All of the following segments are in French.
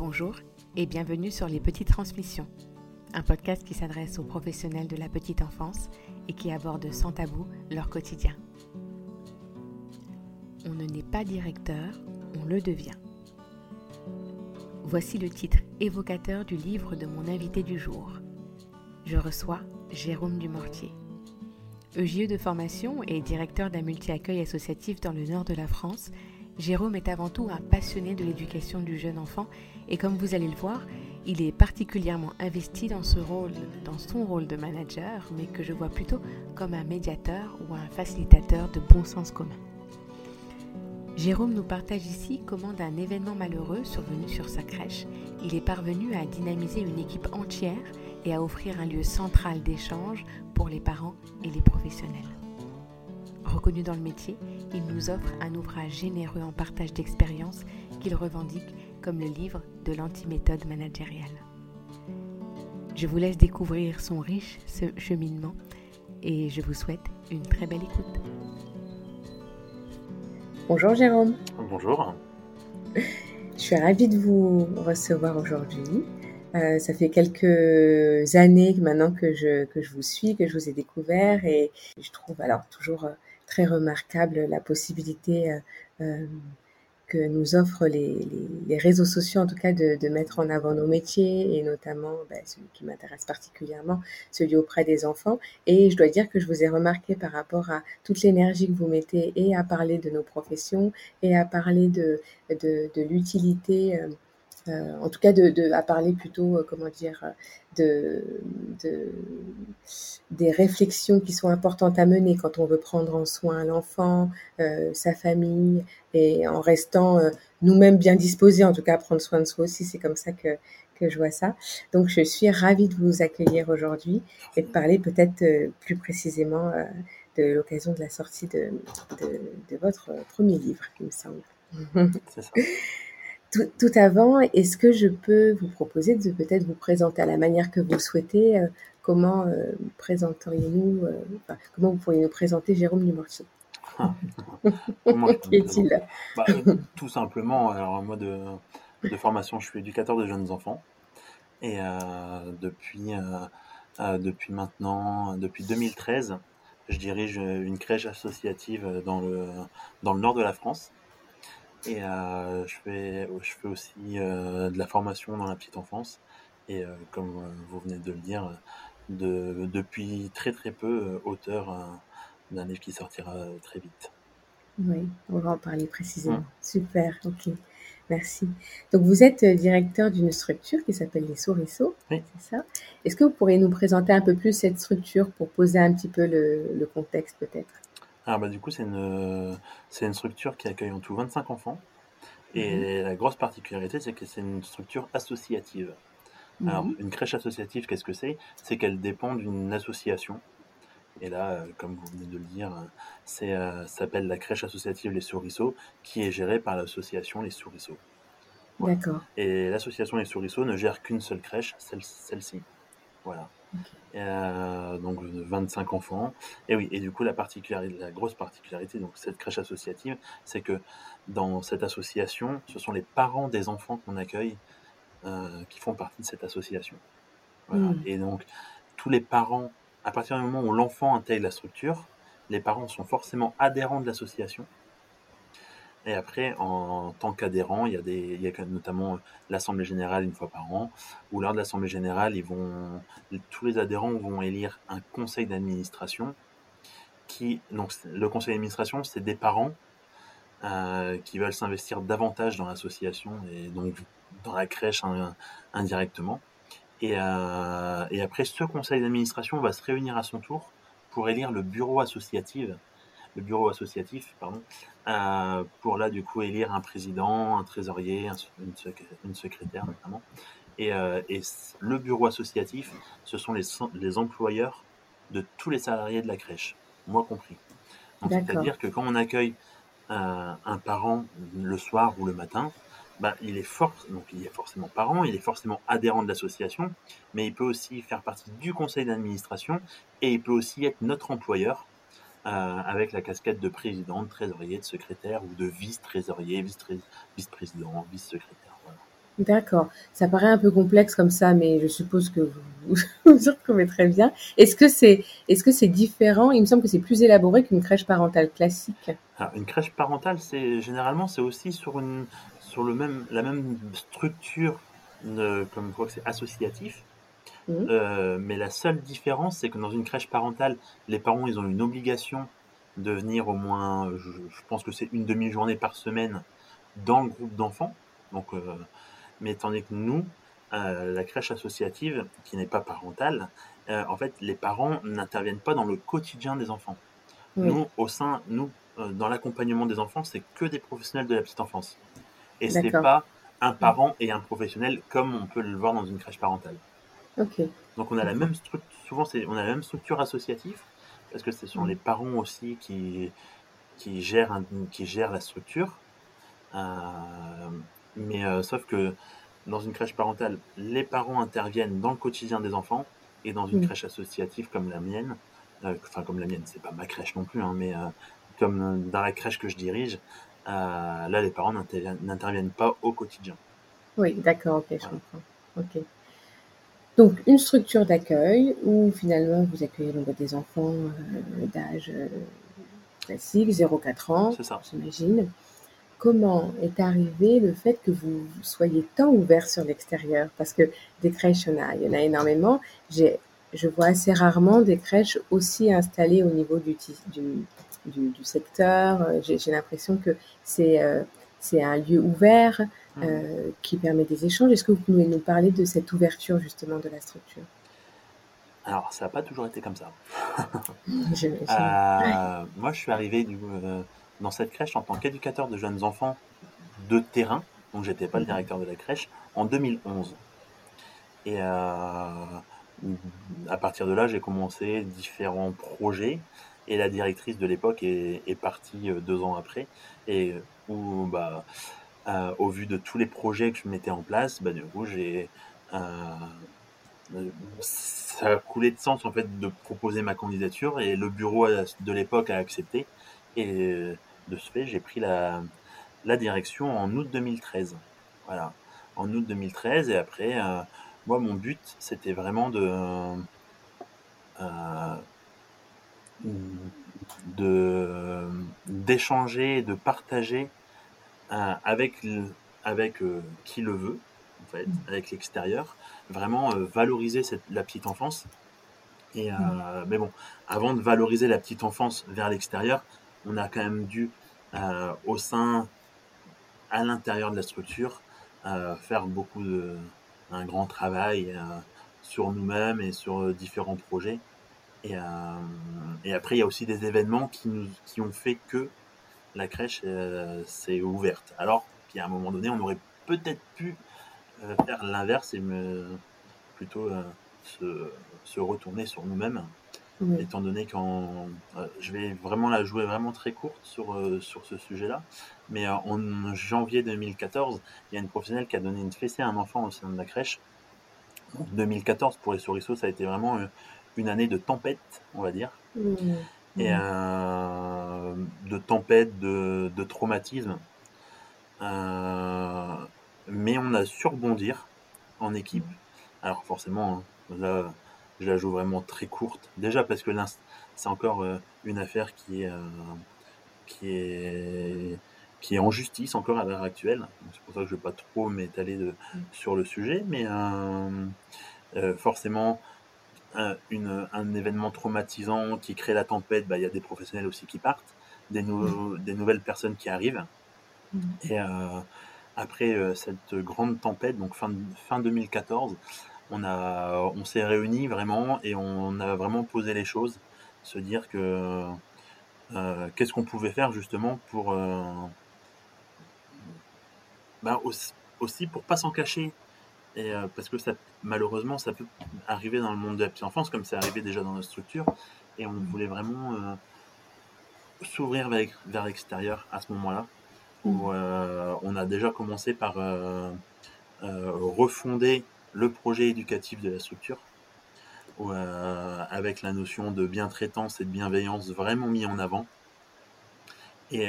Bonjour et bienvenue sur Les Petites Transmissions, un podcast qui s'adresse aux professionnels de la petite enfance et qui aborde sans tabou leur quotidien. On ne naît pas directeur, on le devient. Voici le titre évocateur du livre de mon invité du jour. Je reçois Jérôme Dumortier. EGIE de formation et directeur d'un multi-accueil associatif dans le nord de la France, Jérôme est avant tout un passionné de l'éducation du jeune enfant et comme vous allez le voir, il est particulièrement investi dans, ce rôle, dans son rôle de manager, mais que je vois plutôt comme un médiateur ou un facilitateur de bon sens commun. Jérôme nous partage ici comment d'un événement malheureux survenu sur sa crèche, il est parvenu à dynamiser une équipe entière et à offrir un lieu central d'échange pour les parents et les professionnels. Reconnu dans le métier, il nous offre un ouvrage généreux en partage d'expériences qu'il revendique comme le livre de l'antiméthode managériale. Je vous laisse découvrir son riche cheminement et je vous souhaite une très belle écoute. Bonjour Jérôme. Bonjour. Je suis ravie de vous recevoir aujourd'hui. Euh, ça fait quelques années maintenant que je, que je vous suis, que je vous ai découvert et je trouve alors toujours euh, très remarquable la possibilité euh, euh, que nous offrent les, les, réseaux sociaux, en tout cas, de, de, mettre en avant nos métiers et notamment ben, celui qui m'intéresse particulièrement, celui auprès des enfants. Et je dois dire que je vous ai remarqué par rapport à toute l'énergie que vous mettez et à parler de nos professions et à parler de, de, de l'utilité. Euh, euh, en tout cas, de, à parler plutôt, euh, comment dire, de, des réflexions qui sont importantes à mener quand on veut prendre en soin l'enfant, euh, sa famille, et en restant nous-mêmes bien disposés, en tout cas à prendre soin de soi aussi, c'est comme ça que, que je vois ça. Donc, je suis ravie de vous accueillir aujourd'hui et de parler peut-être plus précisément de l'occasion de la sortie de, de, votre premier livre, il me semble. C'est ça. Tout, avant, est-ce que je peux vous proposer de peut-être vous présenter à la manière que vous souhaitez euh, Comment euh, présenteriez-nous euh, Comment vous pourriez nous présenter Jérôme Dumortier Qui est-il? bah, Tout simplement, alors moi de, de, formation, je suis éducateur de jeunes enfants. Et depuis depuis maintenant, depuis 2013, je dirige une crèche associative dans le dans le nord de la France et euh, je, fais, je fais aussi euh, de la formation dans la petite enfance. Et euh, comme vous venez de le dire, de, depuis très très peu, auteur d'un livre qui sortira très vite. Oui, on va en parler précisément. Hum. Super, ok. Merci. Donc, vous êtes directeur d'une structure qui s'appelle les Souriceaux, oui. c'est ça? Est-ce que vous pourriez nous présenter un peu plus cette structure pour poser un petit peu le, le contexte peut-être? Alors bah, du coup, c'est une, c'est une structure qui accueille en tout 25 enfants. Et mhm. la grosse particularité, c'est que c'est une structure associative. Alors, mhm. une crèche associative, qu'est-ce que c'est? C'est qu'elle dépend d'une association. Et là, euh, comme vous venez de le dire, c'est euh, s'appelle la crèche associative Les Souriceaux, qui est gérée par l'association Les Souriceaux. D'accord. Et l'association Les Souriceaux ne gère qu'une seule crèche, celle, celle-ci. Voilà. Euh, donc 25 enfants. Et oui, et du coup la particularité, la grosse particularité, donc cette crèche associative, c'est que dans cette association, ce sont les parents des enfants qu'on accueille euh, qui font partie de cette association. Hmm. Et donc tous les parents, à partir du moment où l'enfant intègre la structure, les parents sont forcément adhérents de l'association. Et après, en tant qu'adhérent, il y a il y a notamment l'assemblée générale une fois par an, où lors de l'assemblée générale, ils vont, tous les adhérents vont élire un conseil d'administration. Qui, donc, le conseil d'administration, c'est des parents euh, qui veulent s'investir davantage dans l'association et donc dans la crèche indirectement. Et, euh, et après, ce conseil d'administration va se réunir à son tour pour élire le bureau associatif le bureau associatif, pardon, euh, pour là du coup élire un président, un trésorier, une, secrétaire notamment. Et, euh, et, le bureau associatif, ce sont les, les employeurs de tous les salariés de la crèche, moi compris. C'est-à-dire que quand on accueille euh, un parent le soir ou le matin, bah, il est fort, donc il est forcément parent, il est forcément adhérent de l'association, mais il peut aussi faire partie du conseil d'administration et il peut aussi être notre employeur avec la casquette de président, de trésorier, de secrétaire ou de vice-trésorier, vice-président, vice-secrétaire. D'accord. Ça paraît un peu complexe comme ça, mais je suppose que vous vous y retrouvez très bien. Est-ce que c'est est-ce que c'est différent? Il me semble que c'est plus élaboré qu'une crèche parentale classique. Alors, une crèche parentale, c'est généralement c'est aussi sur une sur le même la même structure de, comme je crois que c'est associatif. Mmh. Euh, mais la seule différence, c'est que dans une crèche parentale, les parents ils ont une obligation de venir au moins, je, je pense que c'est une demi-journée par semaine dans le groupe d'enfants. Donc euh, mais tandis que nous, euh, la crèche associative, qui n'est pas parentale, euh, en fait, les parents n'interviennent pas dans le quotidien des enfants. Nous, au sein, nous, dans l'accompagnement des enfants, c'est que des professionnels de la petite enfance. Et c'est D'accord. pas un parent et un professionnel comme on peut le voir dans une crèche parentale. Donc on a la même structure, souvent on a la même structure associative, parce que ce sont Mm. les parents aussi qui, qui, gèrent, un- qui gèrent la structure. Euh, mais euh, sauf que dans une crèche parentale, les parents interviennent dans le quotidien des enfants, et dans une Mm. crèche associative comme la mienne, euh, enfin comme la mienne, c'est pas ma crèche non plus, hein, mais comme dans la crèche que je dirige, là les parents n'interviennent pas au quotidien. Oui, d'accord, OK, je comprends. OK. Donc une structure d'accueil où finalement vous accueillez donc des enfants, heu, d'âge, heu, classique, 0-4 ans, j'imagine. Comment est arrivé le fait que vous soyez tant ouvert sur l'extérieur? Parce que des crèches, il y en a il y en a énormément. Je vois assez rarement des crèches aussi installées au niveau du du du du secteur, heu, j'ai l'impression que c'est, c'est un lieu ouvert, Mhm. heu, qui permet des échanges. Est-ce que vous pouvez nous parler de cette ouverture justement de la structure? Alors ça n'a pas toujours été comme ça. Euh, moi, je suis arrivé du, euh, dans cette crèche en tant qu'éducateur de jeunes enfants de terrain, donc j'étais pas le Mmh directeur de la crèche, en 2011. Et euh, à partir de là, j'ai commencé différents projets. Et la directrice de l'époque est, est partie euh, deux ans après. Et bah, euh, au vu de tous les projets que je mettais en place, bah, du coup, j'ai euh, ça a coulé de sens en fait de proposer ma candidature et le bureau de l'époque a accepté. Et de ce fait j'ai pris la, direction en août 2013 voilà. En août 2013 et après euh, moi mon but c'était vraiment de d'échanger de partager avec avec euh, qui le veut en fait avec l'extérieur vraiment euh, valoriser cette, la petite enfance. Et euh, mais bon avant de valoriser la petite enfance vers l'extérieur on a quand même dû au sein à l'intérieur de la structure faire beaucoup de un grand travail sur nous-mêmes et sur différents projets. Et, et après il y a aussi des événements qui nous qui ont fait que la crèche euh, s'est ouverte. Alors qu'à un moment donné on aurait peut-être pu euh, faire l'inverse et me plutôt euh, se, se retourner sur nous-mêmes. Oui. étant donné qu'en je vais vraiment la jouer vraiment très courte sur, sur ce sujet-là. Mais en janvier 2014 il y a une professionnelle qui a donné une fessée à un enfant au sein de la crèche. donc 2014 pour les souriceaux ça a été vraiment une année de tempête on va dire. Mmh. et euh, de tempête, de, de traumatisme. Euh, mais on a su rebondir en équipe. Alors forcément, hein, là, je la joue vraiment très courte. Déjà parce que c'est encore euh, une affaire qui est, euh, qui est en justice encore à l'heure actuelle. C'est pour ça que je ne vais pas trop m'étaler sur le sujet, mais euh, forcément, un événement traumatisant qui crée la tempête, bah, il y a des professionnels aussi qui partent, des, nou- des nouvelles personnes qui arrivent. Mmh. Et euh, après euh, cette grande tempête, donc fin, fin 2014, on, a, on s'est réunis vraiment et on a vraiment posé les choses, se dire que euh, qu'est-ce qu'on pouvait faire justement pour euh, bah, aussi, aussi pour pas s'en cacher et euh, parce que ça malheureusement ça peut arriver dans le monde de la petite enfance comme c'est arrivé déjà dans notre structure et on voulait vraiment s'ouvrir vers, vers l'extérieur à ce moment-là où euh, on a déjà commencé par euh, euh, refonder le projet éducatif de la structure où, avec la notion de bientraitance et de bienveillance vraiment mis en avant et,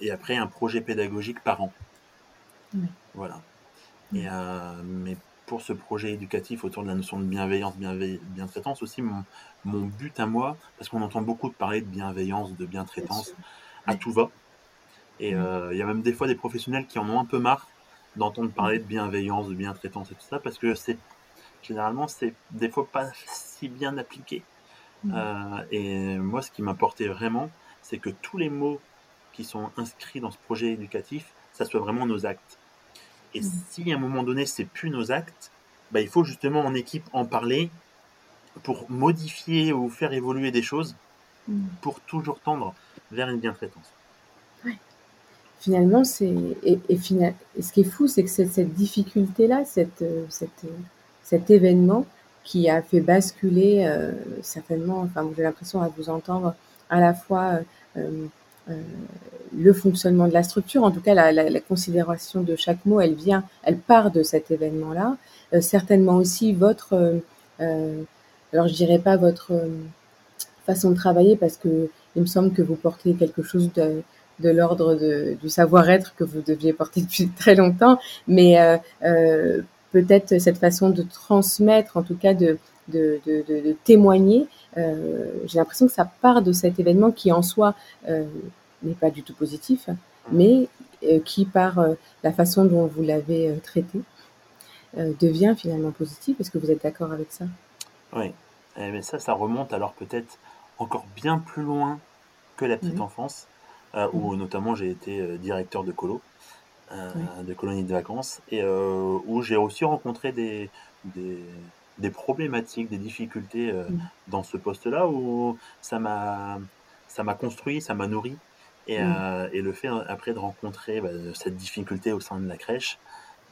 et après un projet pédagogique par an. Oui. voilà. Et, mais pour ce projet éducatif autour de la notion de bienveillance, bientraitance aussi, mon, mon but à moi, parce qu'on entend beaucoup parler de bienveillance, de bientraitance, à tout va. Et il y a même des fois des professionnels qui en ont un peu marre d'entendre parler de bienveillance, de bientraitance et tout ça, parce que c'est généralement c'est des fois pas si bien appliqué. Euh, et moi, ce qui m'importait vraiment, c'est que tous les mots qui sont inscrits dans ce projet éducatif, ça soit vraiment nos actes. Et si à un moment donné, c'est plus nos actes, bah, il faut justement en équipe en parler pour modifier ou faire évoluer des choses pour toujours tendre vers une bientraitance finalement, c'est et, et, ce qui est fou, c'est que cette difficulté-là, cette, cette, cet événement qui a fait basculer euh, certainement, enfin, j'ai l'impression à vous entendre à la fois euh, euh, le fonctionnement de la structure, en tout cas la, la, la, considération de chaque mot, elle vient, elle part de cet événement-là. certainement aussi votre, alors je dirais pas votre façon de travailler parce que il me semble que vous portez quelque chose de de l'ordre du savoir-être que vous deviez porter depuis très longtemps, mais euh, euh, peut-être cette façon de transmettre, en tout cas de, de, de, témoigner, euh, j'ai l'impression que ça part de cet événement qui en soi euh, n'est pas du tout positif, mais euh, qui par euh, la façon dont vous l'avez traité devient finalement positif. Est-ce que vous êtes d'accord avec ça? Oui, eh, mais ça, ça remonte alors peut-être encore bien plus loin que la petite enfance euh, où notamment j'ai été euh, directeur de colo, euh, de colonies de vacances, et où j'ai aussi rencontré des, des, des, problématiques, des difficultés mm. dans ce poste-là, où ça m'a ça m'a construit, ça m'a nourri. Et, mm. et, le fait après de rencontrer bah, cette difficulté au sein de la crèche,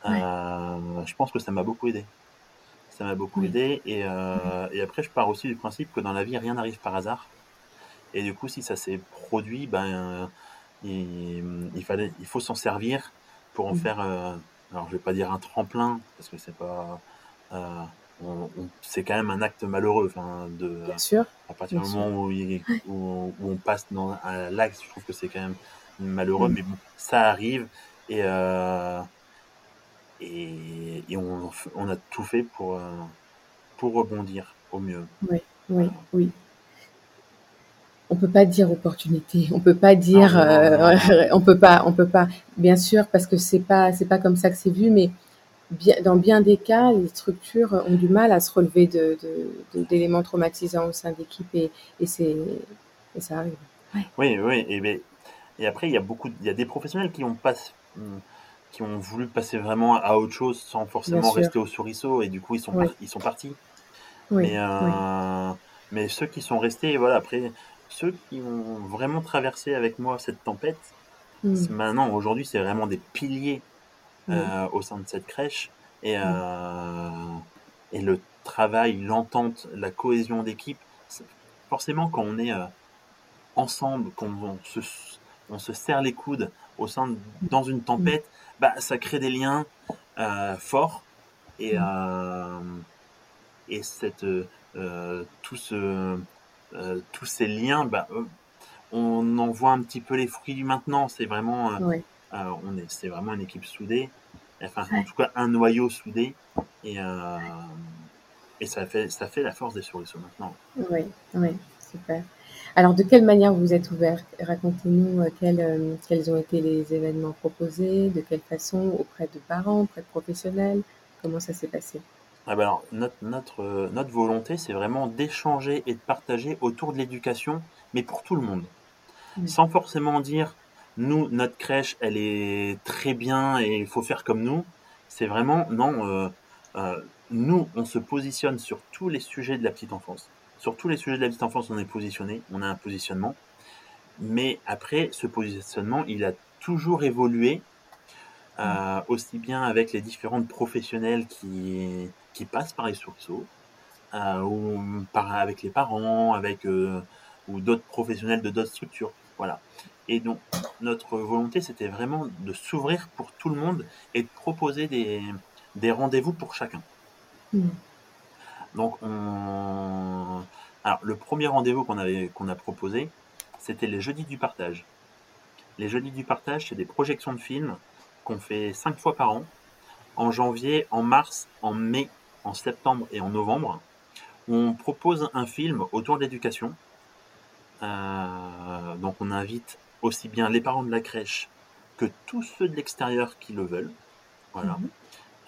je pense que ça m'a beaucoup aidé. Ça m'a beaucoup aidé. Et, et, après, je pars aussi du principe que dans la vie, rien n'arrive par hasard. Et du coup, si ça s'est produit, ben, il, fallait, il faut s'en servir pour en mmh. faire, euh, alors je vais pas dire un tremplin, parce que c'est pas, euh, c'est quand même un acte malheureux. Enfin, de, sûr. À partir du moment où, où, on passe dans l'acte, je trouve que c'est quand même malheureux, mmh. mais bon, ça arrive et, euh, et, et on, on, a tout fait pour, pour rebondir au mieux. Oui, oui, oui on peut pas dire opportunité, on peut pas dire, euh, on peut pas, on peut pas, bien sûr, parce que c'est pas, c'est pas comme ça que c'est vu, mais bien, dans bien des cas, les structures ont du mal à se relever de, d'éléments traumatisants au sein d'équipes et, et c'est, et ça arrive. Oui, oui, et, ben, et après il y a beaucoup, il y a des professionnels qui ont pas, qui ont voulu passer vraiment à autre chose sans forcément rester au souriceau et du coup ils sont, ils sont partis. Oui, mais, euh, mais ceux qui sont restés, voilà, après ceux qui ont vraiment traversé avec moi cette tempête, mm. maintenant, aujourd'hui, c'est vraiment des piliers mm. euh, au sein de cette crèche. Et, mm. euh, et le travail, l'entente, la cohésion d'équipe, forcément, quand on est euh, ensemble, quand on se, on se serre les coudes au sein dans une tempête, bah, ça crée des liens forts. Et, et cette, tout ce tous ces liens, bah, on en voit un petit peu les fruits maintenant. C'est vraiment, on est, c'est vraiment une équipe soudée. Enfin, en tout cas, un noyau soudé. Et, et ça fait, ça fait la force des souris maintenant. Oui, oui, super. Alors, de quelle manière vous êtes ouvert? Racontez-nous quels, quels ont été les événements proposés, de quelle façon, auprès de parents, auprès de professionnels, comment ça s'est passé? Ah ben alors, notre, notre, euh, notre volonté, c'est vraiment d'échanger et de partager autour de l'éducation, mais pour tout le monde. Sans forcément dire, nous, notre crèche, elle est très bien et il faut faire comme nous. C'est vraiment, non, euh, euh, nous, on se positionne sur tous les sujets de la petite enfance. Sur tous les sujets de la petite enfance, on est positionné, on a un positionnement. Mais après, ce positionnement, il a toujours évolué, aussi bien avec les différentes professionnels qui, qui passent par les sourceaux, euh, ou par, avec les parents, avec euh, ou d'autres professionnels de d'autres structures. Voilà. Et donc, notre volonté, c'était vraiment de s'ouvrir pour tout le monde et de proposer des, des rendez-vous pour chacun. Mmh. Donc, on... Alors, le premier rendez-vous qu'on qu'on a proposé, c'était les jeudis du partage. Les jeudis du partage, c'est des projections de films qu'on fait cinq fois par an en janvier, en mars, en mai, en septembre et en novembre. On propose un film autour de l'éducation. Euh, donc on invite aussi bien les parents de la crèche que tous ceux de l'extérieur qui le veulent. Voilà. Mhm.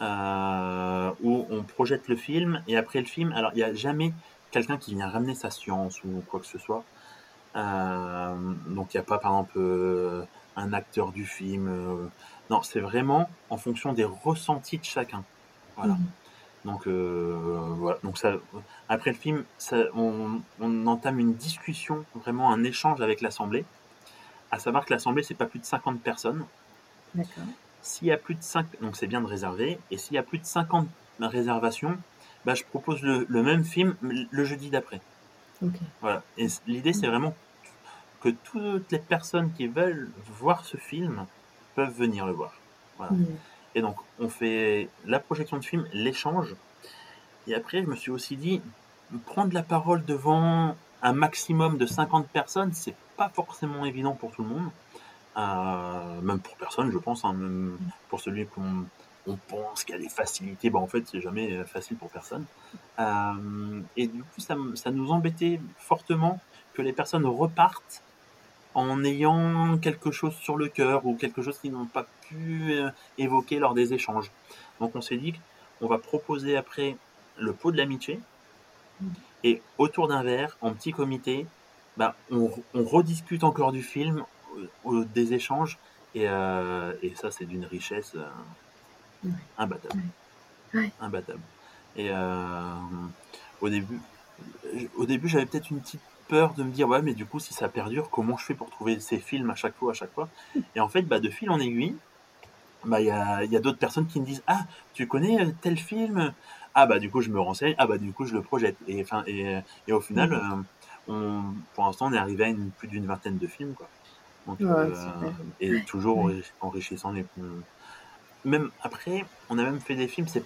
Euh, où on projette le film et après le film, alors il n'y a jamais quelqu'un qui vient ramener sa science ou quoi que ce soit. Euh, donc il n'y a pas par exemple un acteur du film. non, c'est vraiment en fonction des ressentis de chacun. Voilà. Mhm. Donc voilà. Donc ça, après le film, on, on, entame une discussion, vraiment un échange avec l'assemblée à savoir que l'assemblée, c'est pas plus de 50 personnes. D'accord. S'il y a plus de 5, donc c'est bien de réserver, et s'il y a plus de 50 réservations, bah, je propose le, même film le jeudi d'après. Voilà. Et l'idée, c'est vraiment que toutes les personnes qui veulent voir ce film peuvent venir le voir. Voilà. Et donc, on fait la projection de film, l'échange. Et après, je me suis aussi dit, prendre la parole devant un maximum de 50 personnes, c'est pas forcément évident pour tout le monde. Euh, même pour personne, je pense. Hein, même pour celui qu'on on pense qu'il y a des facilités, bah en fait, c'est jamais facile pour personne. Euh, et du coup, ça, ça, nous embêtait fortement que les personnes repartent en ayant quelque chose sur le cœur ou quelque chose qu'ils n'ont pas pu euh, évoquer lors des échanges. Donc, on s'est dit qu'on va proposer après le pot de l'amitié et autour d'un verre, en petit comité, bah, on, rediscute encore du film, euh, des échanges, et, euh, et ça, c'est d'une richesse euh, imbattable. Imbattable. Et au début, au début j'avais peut-être une petite peur de me dire, ouais, mais du coup, si ça perdure, comment je fais pour trouver ces films à chaque fois, à chaque fois? Et en fait, bah, de fil en aiguille, bah, il y a, y a d'autres personnes qui me disent, ah, tu connais tel film? Ah bah du coup je me renseigne, ah bah du coup je le projette. Et, enfin, et, et au final, euh, on, pour l'instant on est arrivé à une, plus d'une vingtaine de films. Quoi. Euh, et toujours enrichissant les... Même après, on a même fait des films, c'est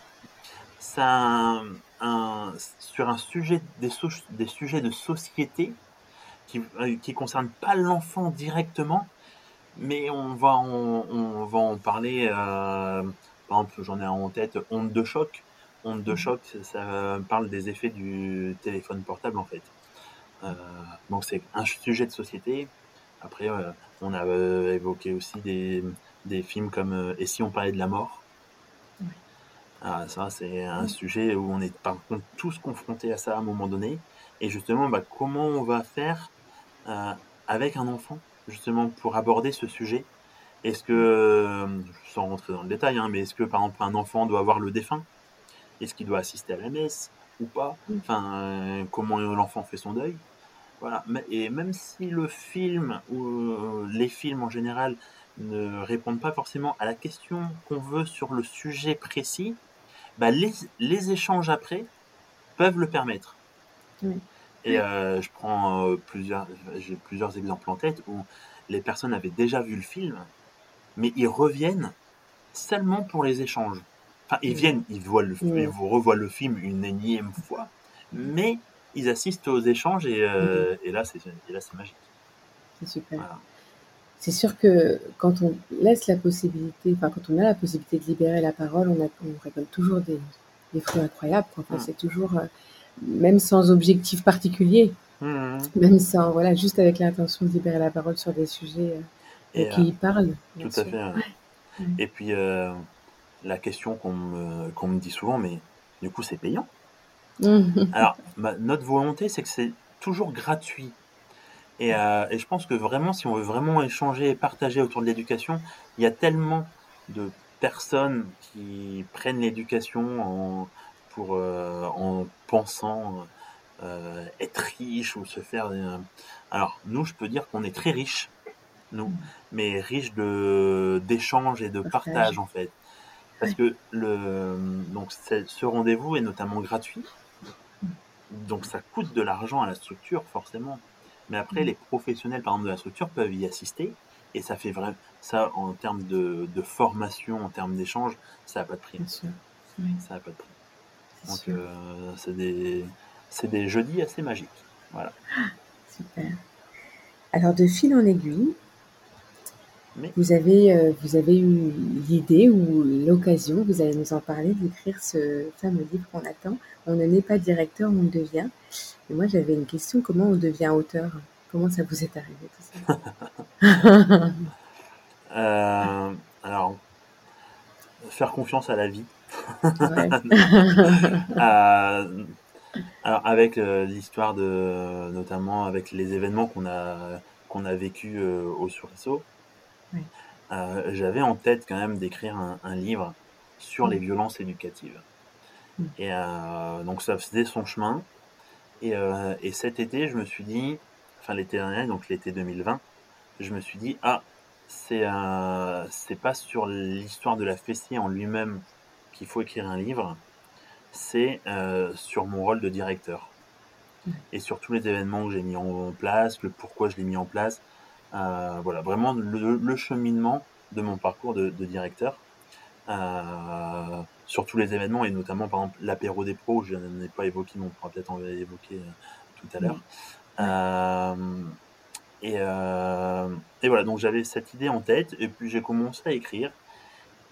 ça un, sur un sujet, des, des sujets de société qui ne euh, concernent pas l'enfant directement, mais on va en, on va en parler. par exemple, j'en ai en tête Honte de choc, Onde de choc, ça parle des effets du téléphone portable en fait. Euh, donc c'est un sujet de société. Après, euh, on a euh, évoqué aussi des, des, films comme Et si on parlait de la mort? Ah, Ça, c'est un sujet où on est par contre tous confrontés à ça à un moment donné. Et justement, bah, comment on va faire avec un enfant, justement, pour aborder ce sujet? Est-ce que, sans rentrer dans le détail, hein, mais est-ce que par exemple un enfant doit avoir le défunt? Est-ce qu'il doit assister à la messe ou pas? Enfin, euh, comment l'enfant fait son deuil? Voilà. Et même si le film ou euh, les films en général ne répondent pas forcément à la question qu'on veut sur le sujet précis, bah les, les, échanges après peuvent le permettre. Et euh, je prends plusieurs, j'ai plusieurs exemples en tête où les personnes avaient déjà vu le film, mais ils reviennent seulement pour les échanges. Ils viennent, ils, voient le, ils vous revoient le film une énième fois, mais ils assistent aux échanges et, euh, et là, c'est magique. C'est super. C'est sûr que quand on laisse la possibilité, enfin quand on a la possibilité de libérer la parole, on, a, on récolte toujours des, des fruits incroyables. Enfin, C'est toujours, euh, même sans objectif particulier, mmh. même sans, voilà, juste avec l'intention de libérer la parole sur des sujets euh, qui y parlent. Tout à fait. Et puis, la question qu'on me, me, dit souvent, mais du coup, c'est payant. Alors, notre volonté, c'est que c'est toujours gratuit. Euh, et, je pense que vraiment, si on veut vraiment échanger et partager autour de l'éducation, il y a tellement de personnes qui prennent l'éducation en, pour, euh, en pensant euh, être riche ou se faire. Alors, nous, je peux dire qu'on est très riche, nous, mais riche d'échanges et de partage, en fait. Parce que le, donc ce rendez-vous est notamment gratuit. Donc ça coûte de l'argent à la structure, forcément. Mais après, mm. les professionnels, par exemple, de la structure peuvent y assister. Et ça fait vraiment, ça, en termes de, formation, en termes d'échange, ça n'a pas de prix. Ça n'a pas de prix. Donc, euh, c'est des, des jeudis assez magiques. Voilà. Super. Alors, de fil en aiguille, Vous, avez, euh, vous avez eu l'idée ou l'occasion, vous allez nous en parler, d'écrire ce fameux livre qu'on attend. On ne n'est pas directeur, on devient. Et moi, j'avais une question comment on devient auteur? Comment ça vous est arrivé tout ça? Euh, Alors, faire confiance à la vie. Euh, alors, avec l'histoire de, notamment avec les événements qu'on a, qu'on a vécu au Euh, j'avais en tête quand même d'écrire un, livre sur les violences éducatives. Et euh, donc ça faisait son chemin. Euh, et, cet été, je me suis dit, enfin l'été dernier, donc l'été 2020, je me suis dit, ah, c'est c'est pas sur l'histoire de la fessier en lui-même qu'il faut écrire un livre, c'est sur mon rôle de directeur. Et sur tous les événements que j'ai mis en place, le pourquoi je l'ai mis en place, euh, voilà, vraiment le, cheminement de mon parcours de, directeur euh, sur tous les événements et notamment par exemple l'apéro des pros, je n'en ai pas évoqué, mais on pourra peut-être en évoquer euh, tout à l'heure. et, et, voilà, donc j'avais cette idée en tête et puis j'ai commencé à écrire.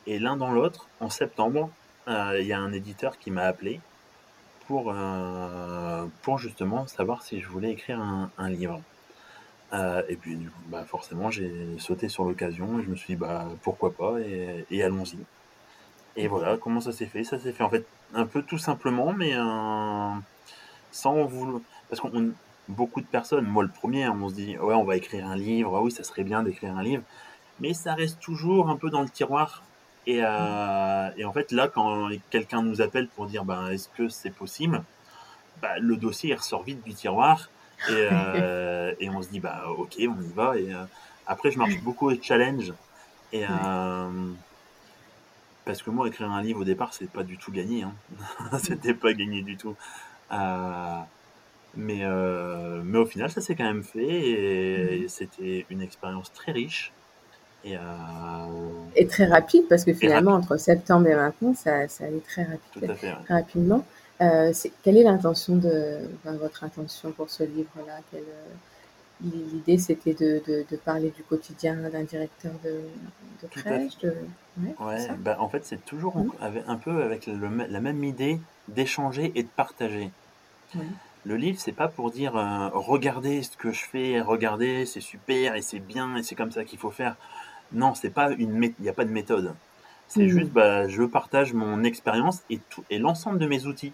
Et l'un dans l'autre, en septembre, il y a un éditeur qui m'a appelé pour, pour justement savoir si je voulais écrire un livre. Euh, et puis, du coup, bah, forcément, j'ai sauté sur l'occasion et je me suis dit, bah, pourquoi pas, et, allons-y. Et voilà comment ça s'est fait? Ça s'est fait en fait un peu tout simplement, mais euh, sans vouloir. Parce qu'on beaucoup de personnes, moi le premier, on se dit, ouais, on va écrire un livre, ah oui, ça serait bien d'écrire un livre, mais ça reste toujours un peu dans le tiroir. Et, euh, et en fait, là, quand quelqu'un nous appelle pour dire, bah, est-ce que c'est possible, bah, le dossier ressort vite du tiroir et, euh, et, on se dit, bah, ok, on y va. Et euh, après, je marche beaucoup au challenge. Et, euh, parce que moi, écrire un livre au départ, c'est pas du tout gagné. Hein. C'était pas gagné du tout. mais, mais au final, ça s'est quand même fait. Et, c'était une expérience très riche. Et, et, très rapide, parce que finalement, entre septembre et maintenant, ça, ça allait très rapide, fait, rapidement. Euh, quelle est l'intention de votre intention pour ce livre-là? Euh, L'idée, c'était de, de, parler du quotidien d'un directeur de, de crèche. De... Ouais, bah, en fait, c'est toujours mmh. un peu avec la même idée d'échanger et de partager. Le livre, c'est pas pour dire euh, regardez ce que je fais, regardez, c'est super et c'est bien et c'est comme ça qu'il faut faire. Non, c'est pas une, il n'y a pas de méthode. C'est mmh. juste, bah, je partage mon expérience et tout, et l'ensemble de mes outils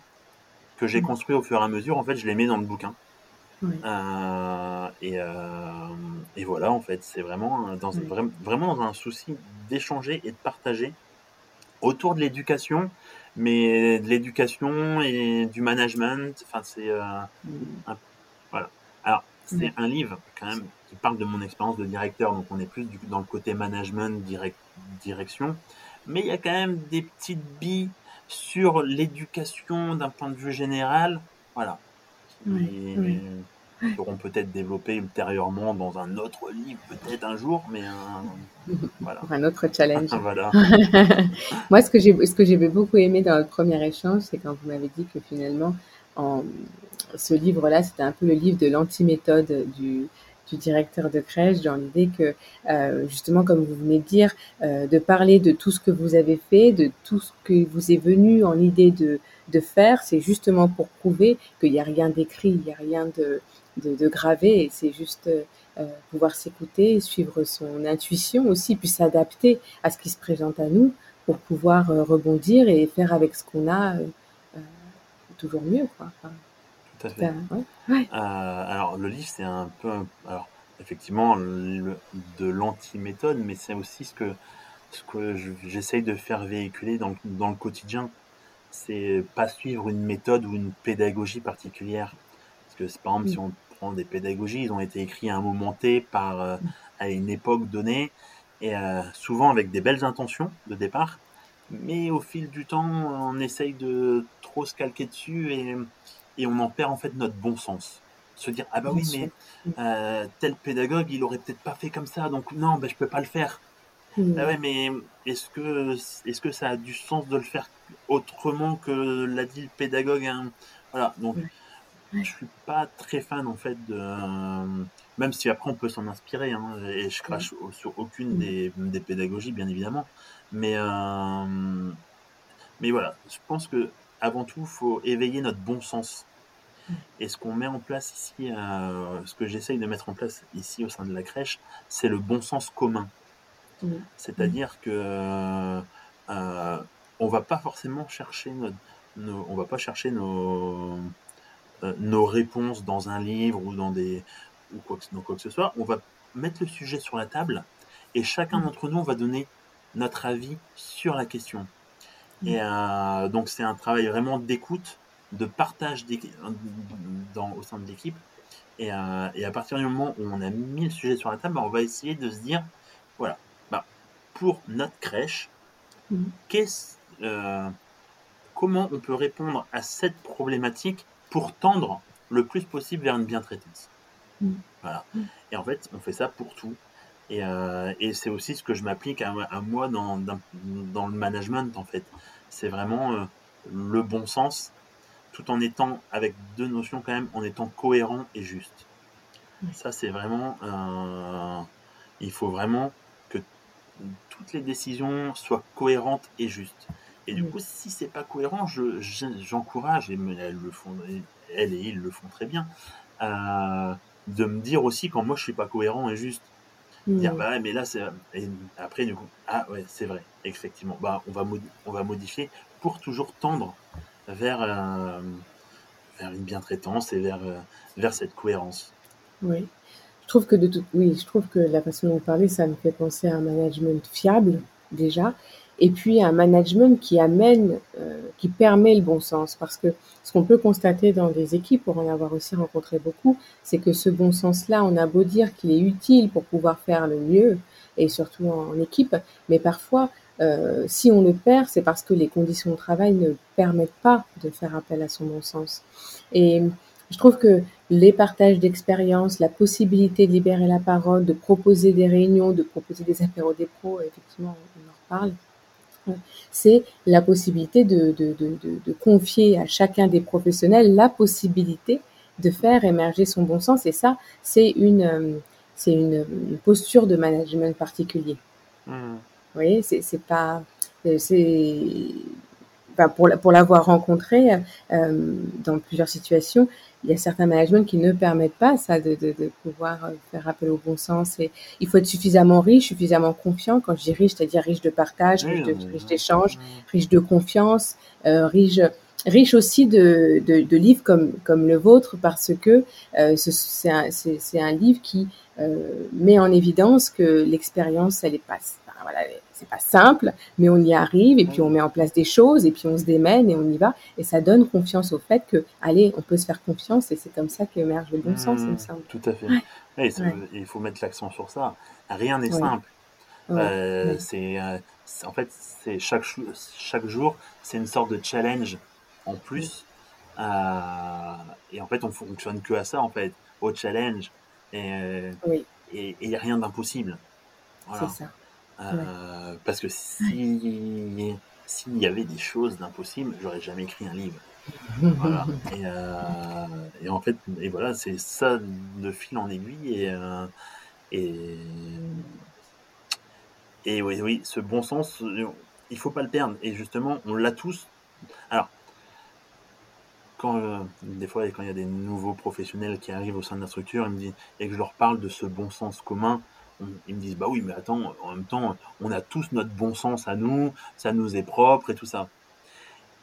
que j'ai mm. construit au fur et à mesure, en fait, je les mets dans le bouquin. Euh, et, euh, et, voilà, en fait, c'est vraiment dans, vraiment dans un souci d'échanger et de partager autour de l'éducation, mais de l'éducation et du management. Enfin, c'est euh, mm. voilà. Alors, c'est un livre quand même qui parle de mon expérience de directeur, donc on est plus du, dans le côté management, direct, direction, mais il y a quand même des petites billes sur l'éducation d'un point de vue général, voilà. Oui, seront peut-être développés ultérieurement dans un autre livre, peut-être un jour, mais un, voilà. un autre challenge. voilà. Moi, ce que j'ai, ce que j'ai beaucoup aimé dans notre premier échange, c'est quand vous m'avez dit que finalement, en, ce livre-là, c'était un peu le livre de l'anti-méthode du, du directeur de crèche dans l'idée que, euh, justement, comme vous venez de dire, euh, de parler de tout ce que vous avez fait, de tout ce que vous est venu en idée de, de faire, c'est justement pour prouver qu'il n'y a rien d'écrit, il n'y a rien de, de, de gravé, et c'est juste euh, pouvoir s'écouter, suivre son intuition aussi, puis s'adapter à ce qui se présente à nous pour pouvoir rebondir et faire avec ce qu'on a toujours mieux. Quoi. Tout à fait. Euh, alors, le livre, c'est un peu. Alors, effectivement, de l'anti-méthode, mais c'est aussi ce que, ce que j'essaye de faire véhiculer dans, dans le quotidien. C'est pas suivre une méthode ou une pédagogie particulière. Parce que, par exemple, si on prend des pédagogies, ils ont été écrits à un moment T par, euh, à une époque donnée, et euh, souvent avec des belles intentions de départ. Mais au fil du temps, on essaye de trop se calquer dessus et et on en perd en fait notre bon sens. Se dire ah bah oui mais euh, tel pédagogue il aurait peut-être pas fait comme ça donc non ben je peux pas le faire. Hmm. Ah ouais mais est-ce que est-ce que ça a du sens de le faire autrement que l'a dit le pédagogue hein? Voilà donc je suis pas très fan en fait de même si après on peut s'en inspirer, hein, et je crache sur aucune des, des, pédagogies, bien évidemment. Mais, mais voilà, je pense que avant tout, il faut éveiller notre bon sens. Et ce qu'on met en place ici, ce que j'essaye de mettre en place ici au sein de la crèche, c'est le bon sens commun. C'est-à-dire que euh, on va pas forcément chercher nos, on va pas chercher nos, euh, nos réponses dans un livre ou dans des ou quoi que, quoi que ce soit. On va mettre le sujet sur la table et chacun d'entre nous va donner notre avis sur la question. Et euh, donc c'est un travail vraiment d'écoute, de partage dans, au sein de l'équipe. Et, et, à partir du moment où on a mis le sujet sur la table, on va essayer de se dire, voilà, pour notre crèche, euh, comment on peut répondre à cette problématique pour tendre le plus possible vers une bien-traitance? Mhm. Voilà. Et en fait, on fait ça pour tout. Et, euh, c'est aussi ce que je m'applique à, moi dans, dans, le management, en fait. C'est vraiment euh, le bon sens, tout en étant, avec deux notions quand même, en étant cohérent et juste. Ça, c'est vraiment... il faut vraiment toutes les décisions soient cohérentes et justes. Et du coup, si c'est pas cohérent, j'encourage, je, et elles, le font, elles et ils le font très bien, euh, de me dire aussi quand moi je suis pas cohérent et juste. Dire, bah mais là, c'est. Après, du coup, ah ouais, c'est vrai, effectivement. Bah, on, va on va modifier pour toujours tendre vers, euh, vers une bientraitance et vers, euh, vers cette cohérence. Oui. Je trouve que de tout, oui, je trouve que la façon dont vous parlez, ça me fait penser à un management fiable déjà, et puis un management qui amène, euh, qui permet le bon sens, parce que ce qu'on peut constater dans des équipes, pour en avoir aussi rencontré beaucoup, c'est que ce bon sens-là, on a beau dire qu'il est utile pour pouvoir faire le mieux, et surtout en, équipe, mais parfois, euh, si on le perd, c'est parce que les conditions de travail ne permettent pas de faire appel à son bon sens. Et je trouve que les partages d'expériences, la possibilité de libérer la parole, de proposer des réunions, de proposer des apéros des pros, effectivement, on en reparle, c'est la possibilité de, de, de, de, confier à chacun des professionnels la possibilité de faire émerger son bon sens. Et ça, c'est une, euh, c'est une, posture de management particulier. Mmh. Vous voyez, c'est pas, euh, c'est, enfin, pour, pour l'avoir rencontré euh, dans plusieurs situations, il y a certains managements qui ne permettent pas ça, de, de, de, pouvoir euh, faire appel au bon sens. Et il faut être suffisamment riche, suffisamment confiant. Quand je dis riche, c'est-à-dire riche de partage, riche, de, riche d'échange, riche de confiance, euh, riche riche aussi de, de, de, livres comme, comme le vôtre parce que euh, c'est un, un, livre qui euh, met en évidence que l'expérience, elle est pas, voilà, c'est pas simple, mais on y arrive et puis on met en place des choses et puis on se démène et on y va et ça donne confiance au fait que allez, on peut se faire confiance et c'est comme ça qu'émerge le bon sens, il me semble. Tout à fait. Il faut mettre l'accent sur ça. Rien n'est simple. Euh, c'est en fait c'est chaque chaque jour c'est une sorte de challenge en plus euh, et en fait on fonctionne que à ça en fait au challenge et il n'y a rien d'impossible. C'est ça. Euh, parce que si s'il y avait des choses d'impossible, j'aurais jamais écrit un livre. voilà. Et, euh, et, en fait, et voilà, c'est ça de fil en aiguille et euh, et, et oui, oui, ce bon sens, il faut pas le perdre. Et justement, on l'a tous. Alors, quand des fois, quand il y a des nouveaux professionnels qui arrivent au sein de la structure, me et que je leur parle de ce bon sens commun, ils me disent bah oui mais attends en même temps on a tous notre bon sens à nous ça nous est propre et tout ça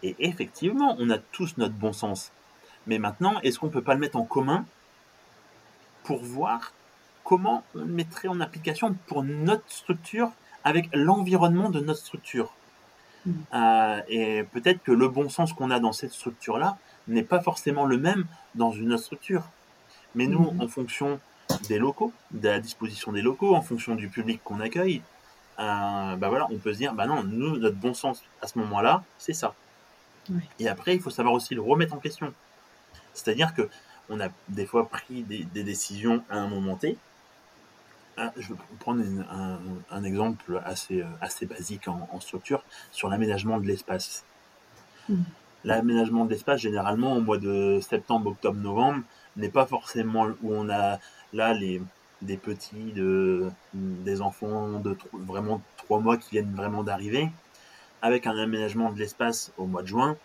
et effectivement on a tous notre bon sens mais maintenant est-ce qu'on peut pas le mettre en commun pour voir comment on le mettrait en application pour notre structure avec l'environnement de notre structure? Mmh. euh, et peut-être que le bon sens qu'on a dans cette structure là n'est pas forcément le même dans une autre structure mais nous mmh. en fonction des locaux, de la disposition des locaux, en fonction du public qu'on accueille, euh, bah voilà, on peut se dire, bah non, nous, notre bon sens à ce moment-là, c'est ça. Et après, il faut savoir aussi le remettre en question. C'est-à-dire que on a des fois pris des, décisions à un moment T. Ah, je vais prendre un, exemple assez, euh, assez basique en, structure sur l'aménagement de l'espace. Mmh. L'aménagement de l'espace, généralement, au mois de septembre, octobre, novembre, n'est pas forcément où on a là, les, des petits, de, des enfants de vraiment trois mois qui viennent vraiment d'arriver, avec un aménagement de l'espace au mois de juin,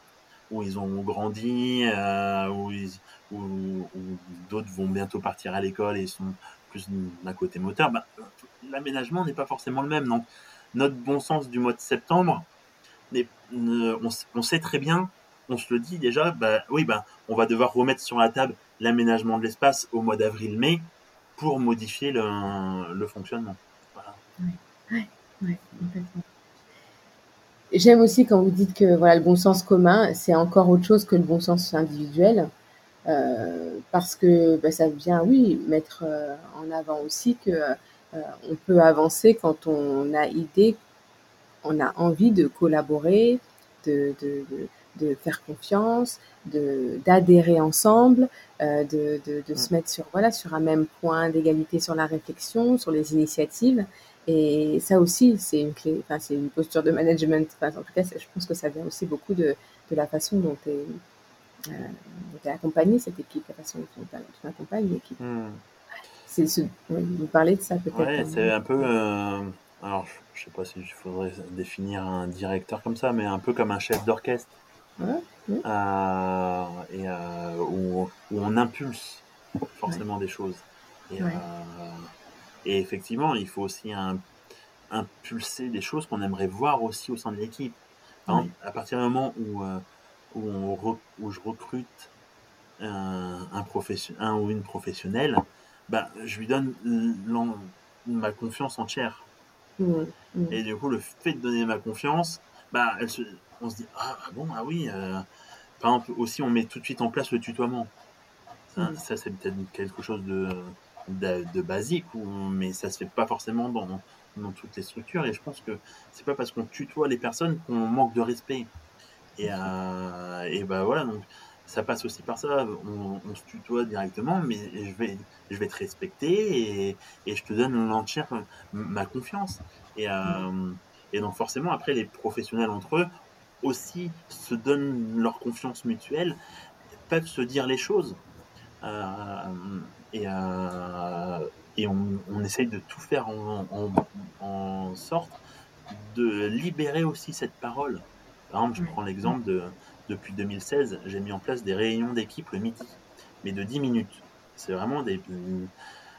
où ils ont grandi, euh, où, d'autres vont bientôt partir à l'école et sont plus d'un côté moteur, bah, l'aménagement n'est pas forcément le même. Donc, notre bon sens du mois de septembre, on, sait très bien, on se le dit déjà, bah, oui, bah, on va devoir remettre sur la table l'aménagement de l'espace au mois d'avril-mai pour modifier le, fonctionnement. J'aime aussi quand vous dites que voilà, le bon sens commun, c'est encore autre chose que le bon sens individuel. Euh, parce que bah, ça vient, oui, mettre euh, en avant aussi que euh, on peut avancer quand on a idée, on a envie de collaborer, de, faire confiance, d'adhérer ensemble, de, de, se mettre sur, voilà, sur un même point d'égalité sur la réflexion, sur les initiatives. Et ça aussi, c'est une clé, enfin, c'est une posture de management. en tout cas, je pense que ça vient aussi beaucoup de, de la façon dont tu es, euh, accompagné cette équipe, la façon dont tu accompagnes l'équipe. C'est ce, vous parlez de ça peut-être. Ouais, c'est un peu. Euh, alors, je, ne sais pas si il faudrait définir un directeur comme ça, mais un peu comme un chef d'orchestre. Euh, et où, où, on impulse forcément des choses. Et, et, effectivement, il faut aussi un, impulser des choses qu'on aimerait voir aussi au sein de l'équipe. À partir du moment où où, où je recrute un, un, un, ou une professionnelle, bah, je lui donne ma confiance entière. Mmh, mmh. Et du coup, le fait de donner ma confiance, bah, elle se, on se dit ah, ah bon, ah oui. Euh, par exemple, aussi, on met tout de suite en place le tutoiement. Ça, mmh. ça c'est peut-être quelque chose de, de, de, basique, ou, mais ça se fait pas forcément dans, dans toutes les structures. Et je pense que c'est pas parce qu'on tutoie les personnes qu'on manque de respect. Et, euh, et ben voilà, donc ça passe aussi par ça. On, se tutoie directement, mais je vais, je vais te respecter et, et je te donne l'entière ma confiance. Et, euh, et donc forcément, après, les professionnels entre eux aussi se donnent leur confiance mutuelle, peuvent se dire les choses. Euh, et, euh, et on, on, essaye de tout faire en, en, en, sorte de libérer aussi cette parole. Par exemple, je prends l'exemple de, depuis 2016, j'ai mis en place des réunions d'équipe le midi, mais de 10 minutes. C'est vraiment des.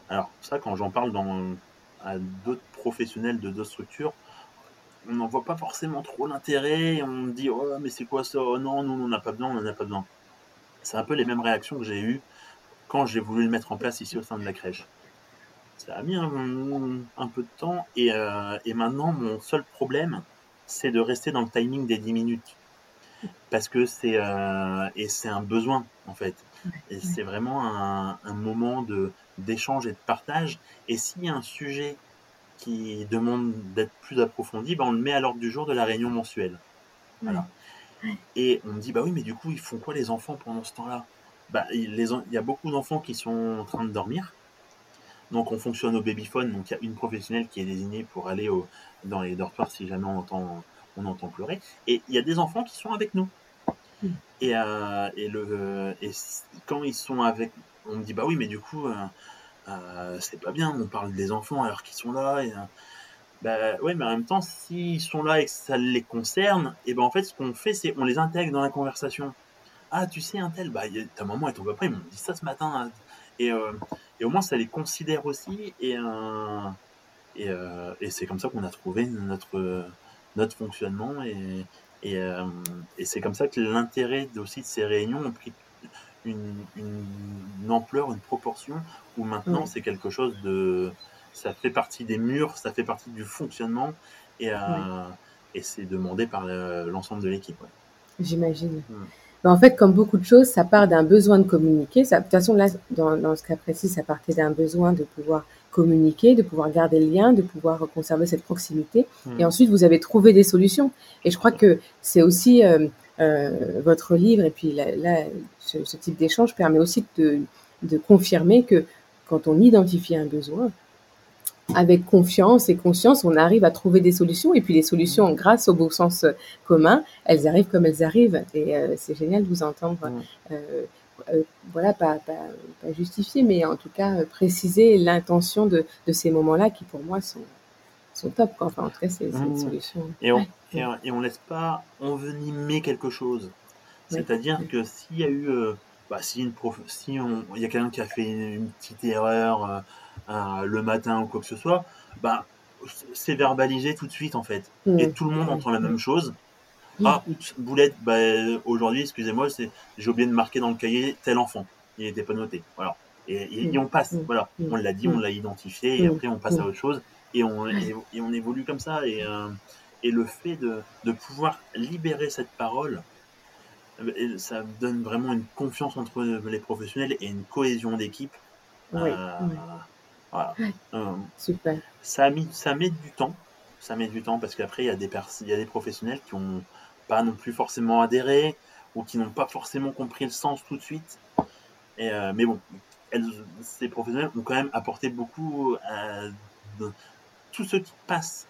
Alors, ça, quand j'en parle dans, à d'autres professionnels de d'autres structures, on n'en voit pas forcément trop l'intérêt. On dit, oh, mais c'est quoi ça? Oh, Non, nous, on n'en a pas besoin, on n'en a pas besoin. C'est un peu les mêmes réactions que j'ai eues quand j'ai voulu le mettre en place ici au sein de la crèche. Ça a mis un, peu de temps et, euh, et maintenant, mon seul problème, c'est de rester dans le timing des 10 minutes. Parce que c'est euh, et c'est un besoin en fait. Et c'est vraiment un, moment de d'échange et de partage. Et s'il y a un sujet qui demande d'être plus approfondi, ben on le met à l'ordre du jour de la réunion mensuelle. Voilà. Et on me dit bah oui mais du coup ils font quoi les enfants pendant ce temps-là? Bah, il y a beaucoup d'enfants qui sont en train de dormir. Donc on fonctionne au babyphone, donc il y a une professionnelle qui est désignée pour aller au, dans les dortoirs si jamais on entend, on entend pleurer. Et il y a des enfants qui sont avec nous. Hmm. Et, euh, et, le, et quand ils sont avec, on me dit bah oui, mais du coup, euh, euh, c'est pas bien, on parle des enfants alors qu'ils sont là. Et, bah ouais, mais en même temps, s'ils sont là et que ça les concerne, et ben en fait, ce qu'on fait, c'est on les intègre dans la conversation. Ah, tu sais, un tel, bah, ta maman et ton papa, ils m'ont dit ça ce matin. Hein. Et, et au moins, ça les considère aussi. Et, et, euh, c'est comme ça qu'on a trouvé notre, notre fonctionnement. Et, et, euh, c'est comme ça que l'intérêt aussi de ces réunions a pris une, une, ampleur, une proportion, où maintenant c'est quelque chose de... Ça fait partie des murs, ça fait partie du fonctionnement, et, euh, et c'est demandé par l'ensemble de l'équipe. J'imagine. Ben, en fait, comme beaucoup de choses, ça part d'un besoin de communiquer. Ça, de toute façon, là, dans, dans ce cas précis, ça partait d'un besoin de pouvoir communiquer, de pouvoir garder le lien, de pouvoir conserver cette proximité. Hmm. Et ensuite, vous avez trouvé des solutions. Et je crois que c'est aussi euh, euh, votre livre et puis là, ce, ce, type d'échange permet aussi de, de confirmer que quand on identifie un besoin, avec confiance et conscience, on arrive à trouver des solutions. Et puis les solutions, grâce au bon sens commun, elles arrivent comme elles arrivent. Et euh, c'est génial de vous entendre euh, voilà, pas, pas, pas, justifier, mais en tout cas préciser l'intention de, de, ces moments-là qui pour moi sont, sont top. Quoi. Enfin, en tout cas, c'est une solution. Et on, et, on laisse pas envenimer quelque chose. C'est-à-dire que s'il y a eu, bah, si, une prof, si il y a quelqu'un qui a fait une, petite erreur le matin ou quoi que ce soit, bah, c'est verbalisé tout de suite en fait. Mmh. Et tout le monde entend la même chose. Ah, boulette, bah, aujourd'hui, excusez-moi, j'ai oublié de marquer dans le cahier tel enfant. Il n'était pas noté. Voilà. Et, on passe. Voilà. On l'a dit, on l'a identifié, et après on passe à autre chose. Et on, et, on évolue comme ça. Et, euh, et le fait de, de, pouvoir libérer cette parole, euh, ça donne vraiment une confiance entre les professionnels et une cohésion d'équipe. Oui. Euh, voilà. Super. Ça, mis, ça met du temps. Ça met du temps parce qu'après, il y, a des il y a des professionnels qui ont pas non plus forcément adhéré ou qui n'ont pas forcément compris le sens tout de suite. Et, euh, mais bon, ces professionnels ont quand même apporté beaucoup à tous ceux qui passent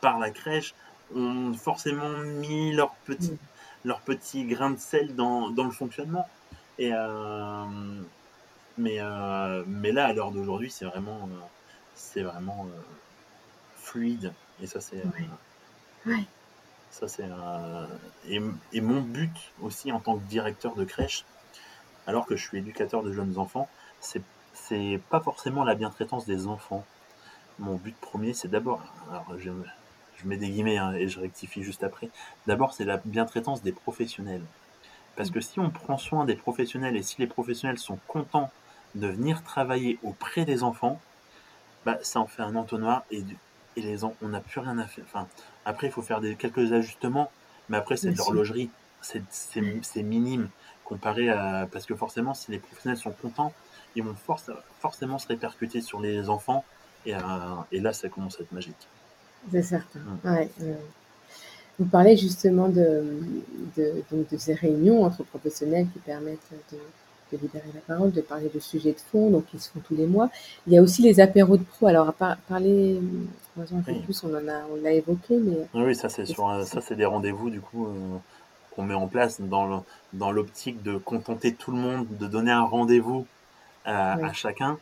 par la crèche ont forcément mis leur petit, mm. Leur petit grain de sel dans, dans le fonctionnement. Et, euh, mais, euh, mais là, à l'heure d'aujourd'hui, c'est vraiment, c'est vraiment fluide. Et ça, c'est. Ouais. Ça, c'est et, mon but aussi en tant que directeur de crèche, alors que je suis éducateur de jeunes enfants, c'est c'est pas forcément la bientraitance des enfants. Mon but premier, c'est d'abord, alors je, je, mets des guillemets hein, et je rectifie juste après. D'abord, c'est la bientraitance des professionnels. Parce que si on prend soin des professionnels et si les professionnels sont contents de venir travailler auprès des enfants, bah, ça en fait un entonnoir et, et les on n'a plus rien à faire. Enfin, après, il faut faire des, quelques ajustements, mais après, c'est de l'horlogerie. C'est minime comparé à. Parce que forcément, si les professionnels sont contents, ils vont forcément se répercuter sur les enfants, et, et, là, ça commence à être magique. C'est certain. Ouais, vous parlez justement de, de, de, ces réunions entre professionnels qui permettent de, de libérer la parole, de parler de sujets de fond, donc qui se font tous les mois. Il y a aussi les apéros de pro. Alors, à parler, un peu plus, on en a, on l'a évoqué, mais. Oui, ça c'est sur, ça c'est des rendez-vous du coup euh, qu'on met en place dans dans l'optique de contenter tout le monde, de donner un rendez-vous à chacun.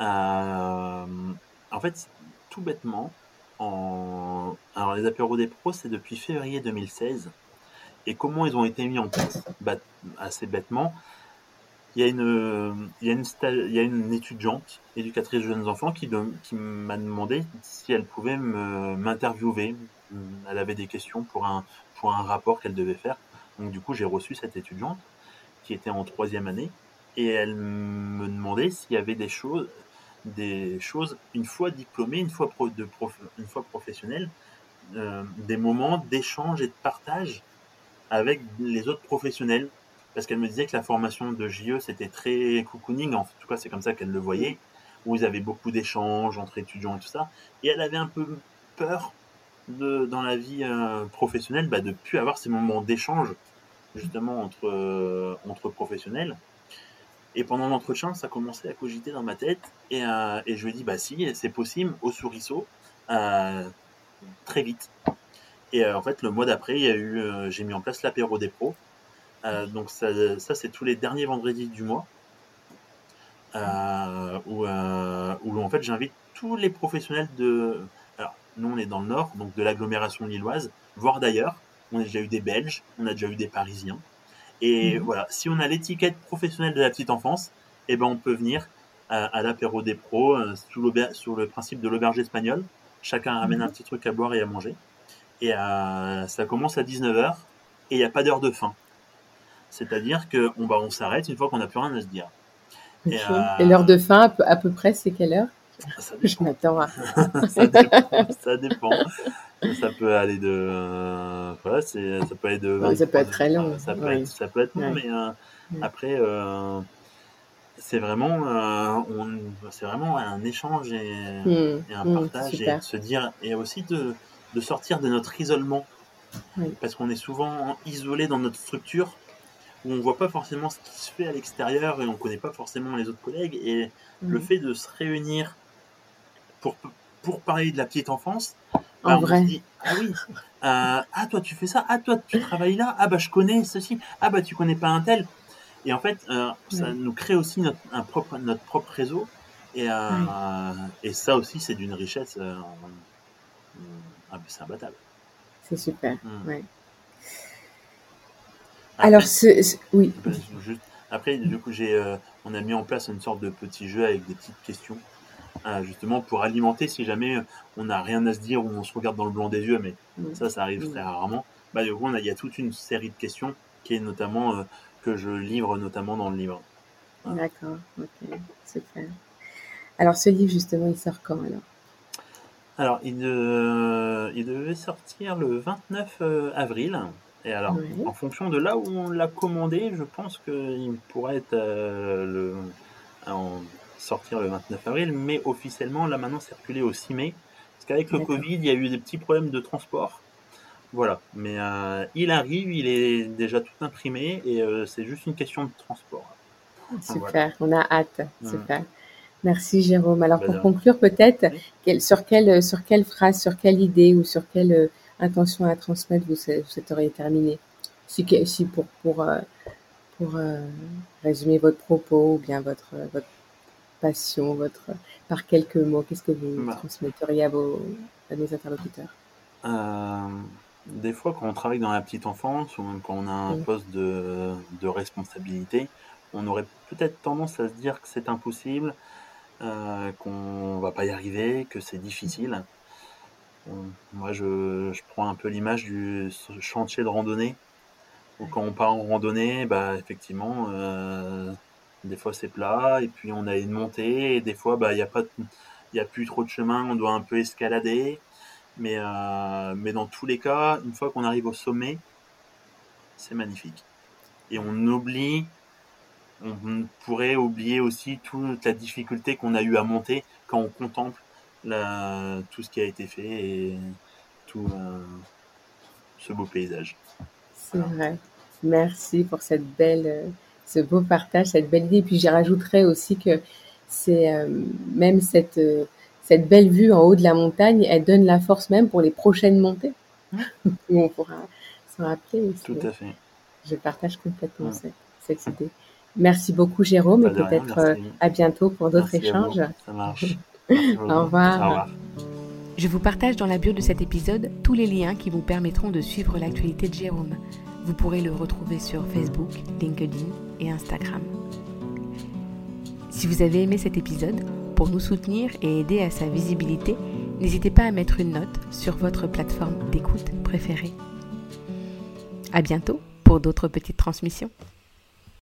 Euh, en fait, tout bêtement, alors les apéros des pros, c'est depuis février 2016. Et comment ils ont été mis en place? Bah, Assez bêtement, il y a une, étudiante, éducatrice de jeunes enfants, qui, m'a demandé si elle pouvait m'interviewer. Elle avait des questions pour un rapport qu'elle devait faire. Donc du coup, j'ai reçu cette étudiante qui était en troisième année et elle me demandait s'il y avait des choses, des choses une fois diplômée, une fois, pro, de prof, une fois professionnelle, euh, des moments d'échange et de partage avec les autres professionnels. Parce qu'elle me disait que la formation de JE, c'était très cocooning, en tout cas c'est comme ça qu'elle le voyait, où ils avaient beaucoup d'échanges entre étudiants et tout ça, et elle avait un peu peur de, dans la vie euh, professionnelle bah, de ne plus avoir ces moments d'échange justement entre, euh, entre professionnels. Et pendant l'entretien, ça commençait à cogiter dans ma tête, et, euh, je lui ai dit, bah si, c'est possible, au souriceau, très vite. Et en fait, le mois d'après, j'ai mis en place l'apéro des pros, euh, donc ça, c'est tous les derniers vendredis du mois. Euh, où, euh, où, en fait j'invite tous les professionnels de. Alors, nous on est dans le nord, donc de l'agglomération lilloise, voire d'ailleurs. On a déjà eu des Belges, on a déjà eu des Parisiens. Et mhm. voilà, si on a l'étiquette professionnelle de la petite enfance, eh ben on peut venir à, l'apéro des pros sous sur le principe de l'auberge espagnole. Chacun amène mhm. un petit truc à boire et à manger. Et ça commence à 19h et il n'y a pas d'heure de fin. C'est-à-dire qu'on bah, on s'arrête une fois qu'on n'a plus rien à se dire. Et, euh, l'heure de fin, à peu, près, c'est quelle heure? Ça Je m'attends à... ça, dépend, ça dépend. Ça peut aller de. Euh, voilà, ça peut aller de. ça peut être très long. Ça peut, être, ça peut être long, mais euh, après, c'est vraiment, c'est vraiment un échange et, hmm. un hmm, partage et se dire, et aussi de, de sortir de notre isolement. Parce qu'on est souvent isolé dans notre structure où on voit pas forcément ce qui se fait à l'extérieur et on connaît pas forcément les autres collègues. Et le mhm. fait de se réunir pour, pour parler de la petite enfance, en bah, vrai. ah oui, euh, ah toi tu fais ça, ah toi tu travailles là, ah bah je connais ceci, ah bah tu connais pas un tel. Et en fait, ça nous crée aussi notre, un propre, notre propre réseau. Et, et ça aussi, c'est d'une richesse c'est imbattable. C'est super, mmh. ouais. Alors, oui. après, du coup, j'ai, euh, on a mis en place une sorte de petit jeu avec des petites questions, euh, justement pour alimenter si jamais on n'a rien à se dire ou on se regarde dans le blanc des yeux, mais mmh. ça, ça arrive très rarement. Bah, du coup, il y a toute une série de questions qui est notamment euh, que je livre notamment dans le livre. D'accord, ok, super. Alors, ce livre, justement, il sort quand alors? Alors, il, il, devait sortir le 29 avril. Et alors, en fonction de là où on l'a commandé, je pense qu'il pourrait être euh, le, en sortir le 29 avril, mais officiellement, là maintenant, circulé au 6 mai. Parce qu'avec le Covid, il y a eu des petits problèmes de transport. Voilà, mais euh, il arrive, il est déjà tout imprimé et euh, c'est juste une question de transport. Super, on a hâte, mmh. super. Merci Jérôme. Alors pour conclure peut-être, sur, quelle, sur quelle phrase, sur quelle idée ou sur quelle intention à transmettre, vous, souhaiteriez terminer? Si, si pour, pour, euh, pour euh, résumer votre propos ou bien votre, votre passion, votre, par quelques mots, qu'est-ce que vous bah. transmetteriez à, vos, à nos interlocuteurs? Euh, Des fois, quand on travaille dans la petite enfance ou même quand on a un poste de, de responsabilité, on aurait peut-être tendance à se dire que c'est impossible, euh, qu'on va pas y arriver, que c'est difficile moi, je, je, prends un peu l'image du chantier de randonnée. Où quand on part en randonnée, bah, effectivement, euh, des fois c'est plat, et puis on a une montée, et des fois, bah, il n'y a, pas a plus trop de chemin, on doit un peu escalader. Mais, euh, mais dans tous les cas, une fois qu'on arrive au sommet, c'est magnifique. Et on oublie, on pourrait oublier aussi toute la difficulté qu'on a eu à monter quand on contemple tout ce qui a été fait et tout euh, ce beau paysage. C'est vrai. Merci pour cette belle, euh, ce beau partage, cette belle idée. Et puis j'y rajouterais aussi que c'est euh, même cette, cette belle vue en haut de la montagne, elle donne la force même pour les prochaines montées. on pourra s'en rappeler aussi. Tout à fait. Je partage complètement cette, cette, idée. Merci beaucoup Jérôme et peut-être à bientôt pour d'autres échanges. Ça marche. Au revoir. Je vous partage dans la bio de cet épisode tous les liens qui vous permettront de suivre l'actualité de Jérôme. Vous pourrez le retrouver sur Facebook, LinkedIn et Instagram. Si vous avez aimé cet épisode, pour nous soutenir et aider à sa visibilité, n'hésitez pas à mettre une note sur votre plateforme d'écoute préférée. À bientôt pour d'autres petites transmissions.